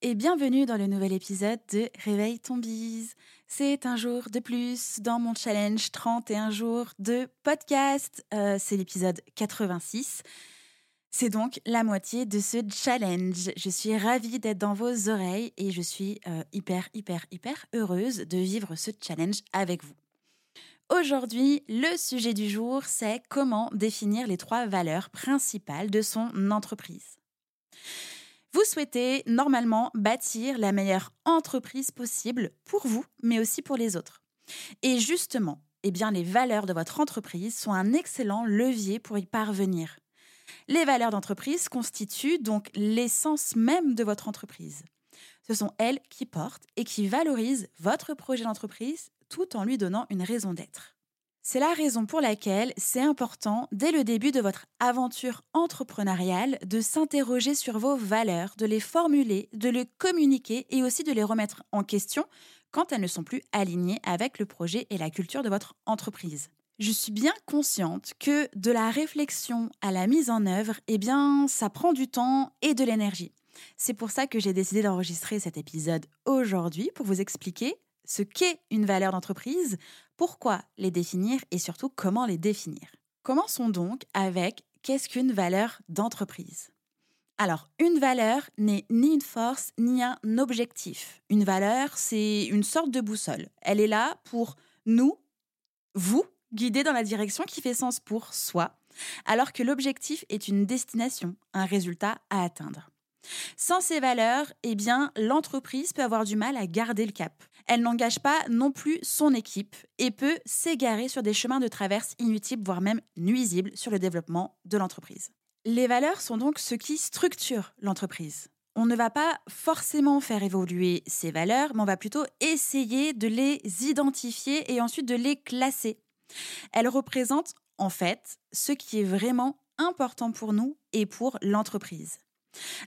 et bienvenue dans le nouvel épisode de Réveille ton bise. C'est un jour de plus dans mon challenge 31 jours de podcast. Euh, c'est l'épisode 86. C'est donc la moitié de ce challenge. Je suis ravie d'être dans vos oreilles et je suis euh, hyper, hyper, hyper heureuse de vivre ce challenge avec vous. Aujourd'hui, le sujet du jour, c'est comment définir les trois valeurs principales de son entreprise. Vous souhaitez normalement bâtir la meilleure entreprise possible pour vous, mais aussi pour les autres. Et justement, eh les valeurs de votre entreprise sont un excellent levier pour y parvenir. Les valeurs d'entreprise constituent donc l'essence même de votre entreprise. Ce sont elles qui portent et qui valorisent votre projet d'entreprise tout en lui donnant une raison d'être. C'est la raison pour laquelle c'est important, dès le début de votre aventure entrepreneuriale, de s'interroger sur vos valeurs, de les formuler, de les communiquer et aussi de les remettre en question quand elles ne sont plus alignées avec le projet et la culture de votre entreprise. Je suis bien consciente que de la réflexion à la mise en œuvre, eh bien, ça prend du temps et de l'énergie. C'est pour ça que j'ai décidé d'enregistrer cet épisode aujourd'hui pour vous expliquer ce qu'est une valeur d'entreprise, pourquoi les définir et surtout comment les définir. Commençons donc avec qu'est-ce qu'une valeur d'entreprise? Alors, une valeur n'est ni une force ni un objectif. Une valeur, c'est une sorte de boussole. Elle est là pour nous, vous, guider dans la direction qui fait sens pour soi, alors que l'objectif est une destination, un résultat à atteindre. Sans ces valeurs, eh l'entreprise peut avoir du mal à garder le cap. Elle n'engage pas non plus son équipe et peut s'égarer sur des chemins de traverse inutiles, voire même nuisibles sur le développement de l'entreprise. Les valeurs sont donc ce qui structure l'entreprise. On ne va pas forcément faire évoluer ces valeurs, mais on va plutôt essayer de les identifier et ensuite de les classer. Elles représentent en fait ce qui est vraiment important pour nous et pour l'entreprise.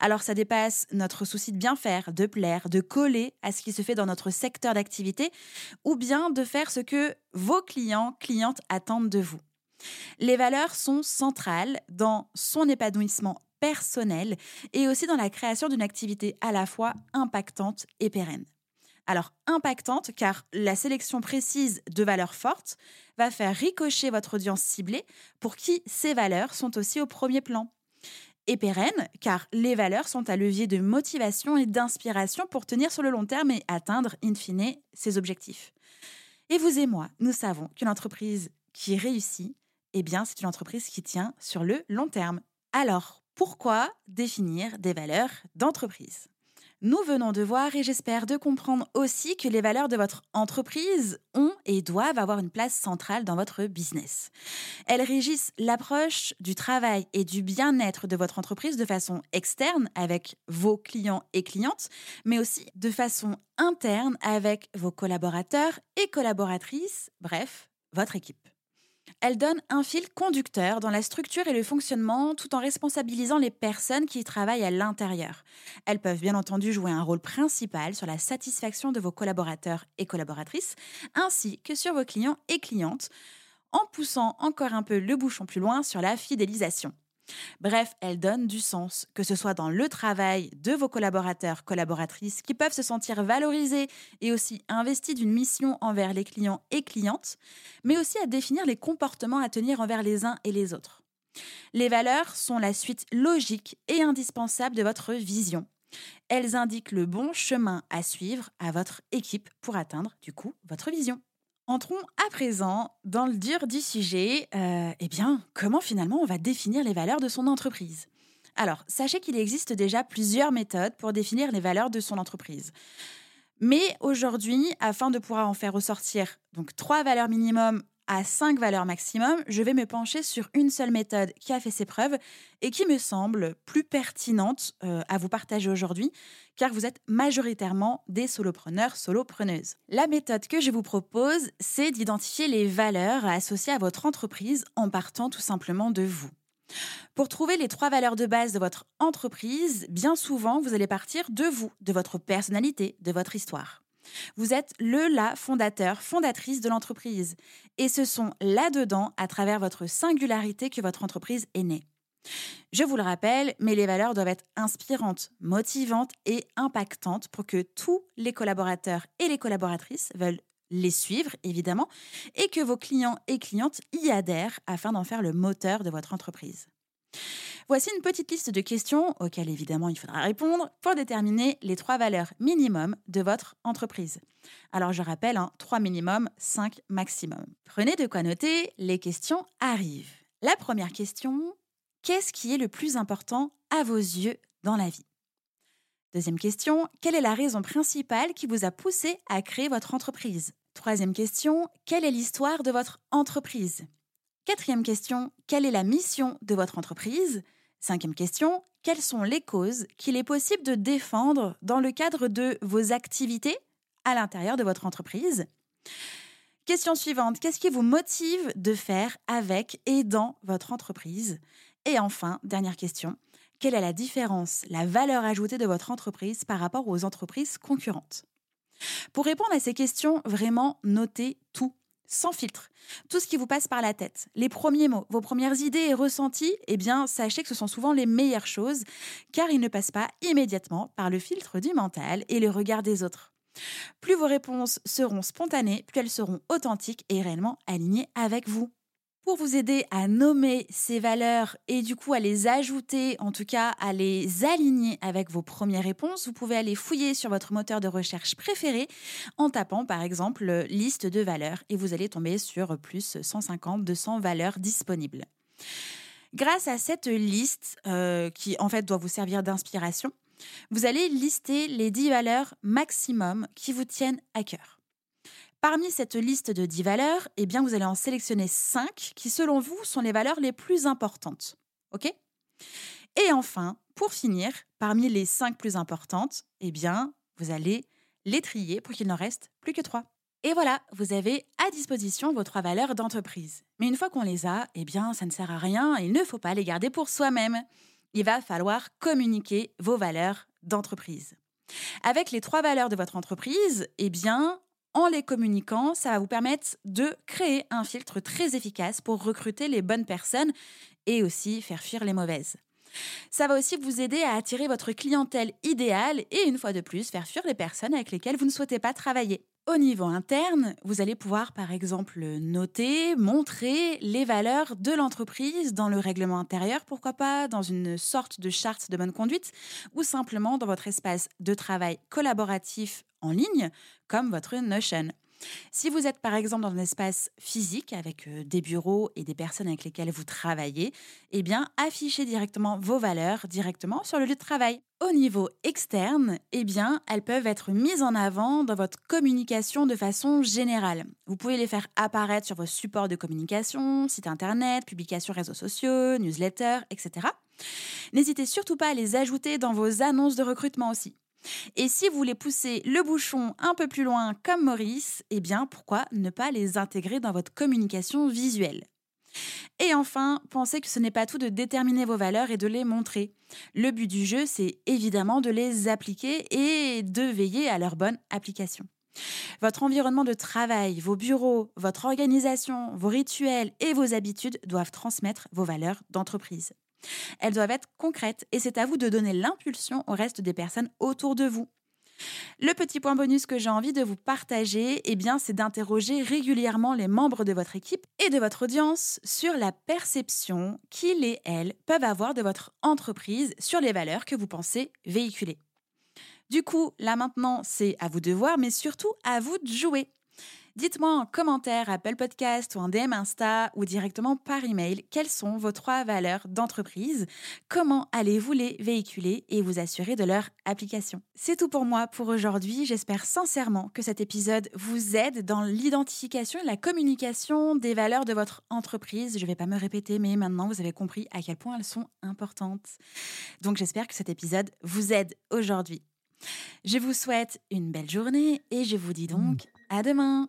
Alors ça dépasse notre souci de bien faire, de plaire, de coller à ce qui se fait dans notre secteur d'activité, ou bien de faire ce que vos clients, clientes attendent de vous. Les valeurs sont centrales dans son épanouissement personnel et aussi dans la création d'une activité à la fois impactante et pérenne. Alors impactante car la sélection précise de valeurs fortes va faire ricocher votre audience ciblée pour qui ces valeurs sont aussi au premier plan et pérenne, car les valeurs sont un levier de motivation et d'inspiration pour tenir sur le long terme et atteindre, in fine, ses objectifs. Et vous et moi, nous savons qu'une entreprise qui réussit, eh bien, c'est une entreprise qui tient sur le long terme. Alors, pourquoi définir des valeurs d'entreprise? Nous venons de voir et j'espère de comprendre aussi que les valeurs de votre entreprise ont et doivent avoir une place centrale dans votre business. Elles régissent l'approche du travail et du bien-être de votre entreprise de façon externe avec vos clients et clientes, mais aussi de façon interne avec vos collaborateurs et collaboratrices, bref, votre équipe. Elle donne un fil conducteur dans la structure et le fonctionnement tout en responsabilisant les personnes qui y travaillent à l'intérieur. Elles peuvent bien entendu jouer un rôle principal sur la satisfaction de vos collaborateurs et collaboratrices, ainsi que sur vos clients et clientes, en poussant encore un peu le bouchon plus loin sur la fidélisation. Bref, elle donne du sens, que ce soit dans le travail de vos collaborateurs, collaboratrices, qui peuvent se sentir valorisés et aussi investis d'une mission envers les clients et clientes, mais aussi à définir les comportements à tenir envers les uns et les autres. Les valeurs sont la suite logique et indispensable de votre vision. Elles indiquent le bon chemin à suivre à votre équipe pour atteindre, du coup, votre vision. Entrons à présent dans le dur du sujet. Euh, eh comment finalement on va définir les valeurs de son entreprise? Alors, sachez qu'il existe déjà plusieurs méthodes pour définir les valeurs de son entreprise. Mais aujourd'hui, afin de pouvoir en faire ressortir donc trois valeurs minimum à cinq valeurs maximum, je vais me pencher sur une seule méthode qui a fait ses preuves et qui me semble plus pertinente euh, à vous partager aujourd'hui, car vous êtes majoritairement des solopreneurs, solopreneuses. La méthode que je vous propose, c'est d'identifier les valeurs associées à votre entreprise en partant tout simplement de vous. Pour trouver les trois valeurs de base de votre entreprise, bien souvent, vous allez partir de vous, de votre personnalité, de votre histoire. Vous êtes le la fondateur, fondatrice de l'entreprise. Et ce sont là-dedans, à travers votre singularité, que votre entreprise est née. Je vous le rappelle, mais les valeurs doivent être inspirantes, motivantes et impactantes pour que tous les collaborateurs et les collaboratrices veulent les suivre, évidemment, et que vos clients et clientes y adhèrent afin d'en faire le moteur de votre entreprise. Voici une petite liste de questions auxquelles évidemment il faudra répondre pour déterminer les trois valeurs minimum de votre entreprise. Alors je rappelle, hein, 3 minimum, 5 maximum. Prenez de quoi noter, les questions arrivent. La première question, qu'est-ce qui est le plus important à vos yeux dans la vie? Deuxième question, quelle est la raison principale qui vous a poussé à créer votre entreprise? Troisième question, quelle est l'histoire de votre entreprise? Quatrième question, quelle est la mission de votre entreprise? Cinquième question, quelles sont les causes qu'il est possible de défendre dans le cadre de vos activités à l'intérieur de votre entreprise? Question suivante, qu'est-ce qui vous motive de faire avec et dans votre entreprise? Et enfin, dernière question, quelle est la différence, la valeur ajoutée de votre entreprise par rapport aux entreprises concurrentes? Pour répondre à ces questions, vraiment notez tout sans filtre. Tout ce qui vous passe par la tête, les premiers mots, vos premières idées et ressentis, eh bien, sachez que ce sont souvent les meilleures choses, car ils ne passent pas immédiatement par le filtre du mental et le regard des autres. Plus vos réponses seront spontanées, plus elles seront authentiques et réellement alignées avec vous pour vous aider à nommer ces valeurs et du coup à les ajouter, en tout cas à les aligner avec vos premières réponses, vous pouvez aller fouiller sur votre moteur de recherche préféré en tapant par exemple liste de valeurs et vous allez tomber sur plus 150, 200 valeurs disponibles. Grâce à cette liste, euh, qui en fait doit vous servir d'inspiration, vous allez lister les 10 valeurs maximum qui vous tiennent à cœur. Parmi cette liste de 10 valeurs, eh bien, vous allez en sélectionner 5 qui, selon vous, sont les valeurs les plus importantes. OK? Et enfin, pour finir, parmi les 5 plus importantes, eh bien, vous allez les trier pour qu'il n'en reste plus que 3. Et voilà, vous avez à disposition vos trois valeurs d'entreprise. Mais une fois qu'on les a, eh bien, ça ne sert à rien, il ne faut pas les garder pour soi-même. Il va falloir communiquer vos valeurs d'entreprise. Avec les trois valeurs de votre entreprise, eh bien, en les communiquant, ça va vous permettre de créer un filtre très efficace pour recruter les bonnes personnes et aussi faire fuir les mauvaises. Ça va aussi vous aider à attirer votre clientèle idéale et une fois de plus faire fuir les personnes avec lesquelles vous ne souhaitez pas travailler. Au niveau interne, vous allez pouvoir par exemple noter, montrer les valeurs de l'entreprise dans le règlement intérieur, pourquoi pas dans une sorte de charte de bonne conduite ou simplement dans votre espace de travail collaboratif en ligne, comme votre Notion. Si vous êtes par exemple dans un espace physique avec euh, des bureaux et des personnes avec lesquelles vous travaillez, eh affichez directement vos valeurs directement sur le lieu de travail. Au niveau externe, eh elles peuvent être mises en avant dans votre communication de façon générale. Vous pouvez les faire apparaître sur vos supports de communication, site internet, publications réseaux sociaux, newsletters, etc. N'hésitez surtout pas à les ajouter dans vos annonces de recrutement aussi. Et si vous voulez pousser le bouchon un peu plus loin comme Maurice, eh bien pourquoi ne pas les intégrer dans votre communication visuelle? Et enfin, pensez que ce n'est pas tout de déterminer vos valeurs et de les montrer. Le but du jeu, c'est évidemment de les appliquer et de veiller à leur bonne application. Votre environnement de travail, vos bureaux, votre organisation, vos rituels et vos habitudes doivent transmettre vos valeurs d'entreprise. Elles doivent être concrètes et c'est à vous de donner l'impulsion au reste des personnes autour de vous. Le petit point bonus que j'ai envie de vous partager, eh bien, c'est d'interroger régulièrement les membres de votre équipe et de votre audience sur la perception qu'ils et elles peuvent avoir de votre entreprise sur les valeurs que vous pensez véhiculer. Du coup, là maintenant, c'est à vous de voir, mais surtout à vous de jouer. Dites-moi en commentaire Apple Podcast ou en DM Insta ou directement par email quelles sont vos trois valeurs d'entreprise, comment allez-vous les véhiculer et vous assurer de leur application? C'est tout pour moi pour aujourd'hui. J'espère sincèrement que cet épisode vous aide dans l'identification et la communication des valeurs de votre entreprise. Je ne vais pas me répéter, mais maintenant vous avez compris à quel point elles sont importantes. Donc j'espère que cet épisode vous aide aujourd'hui. Je vous souhaite une belle journée et je vous dis donc à demain.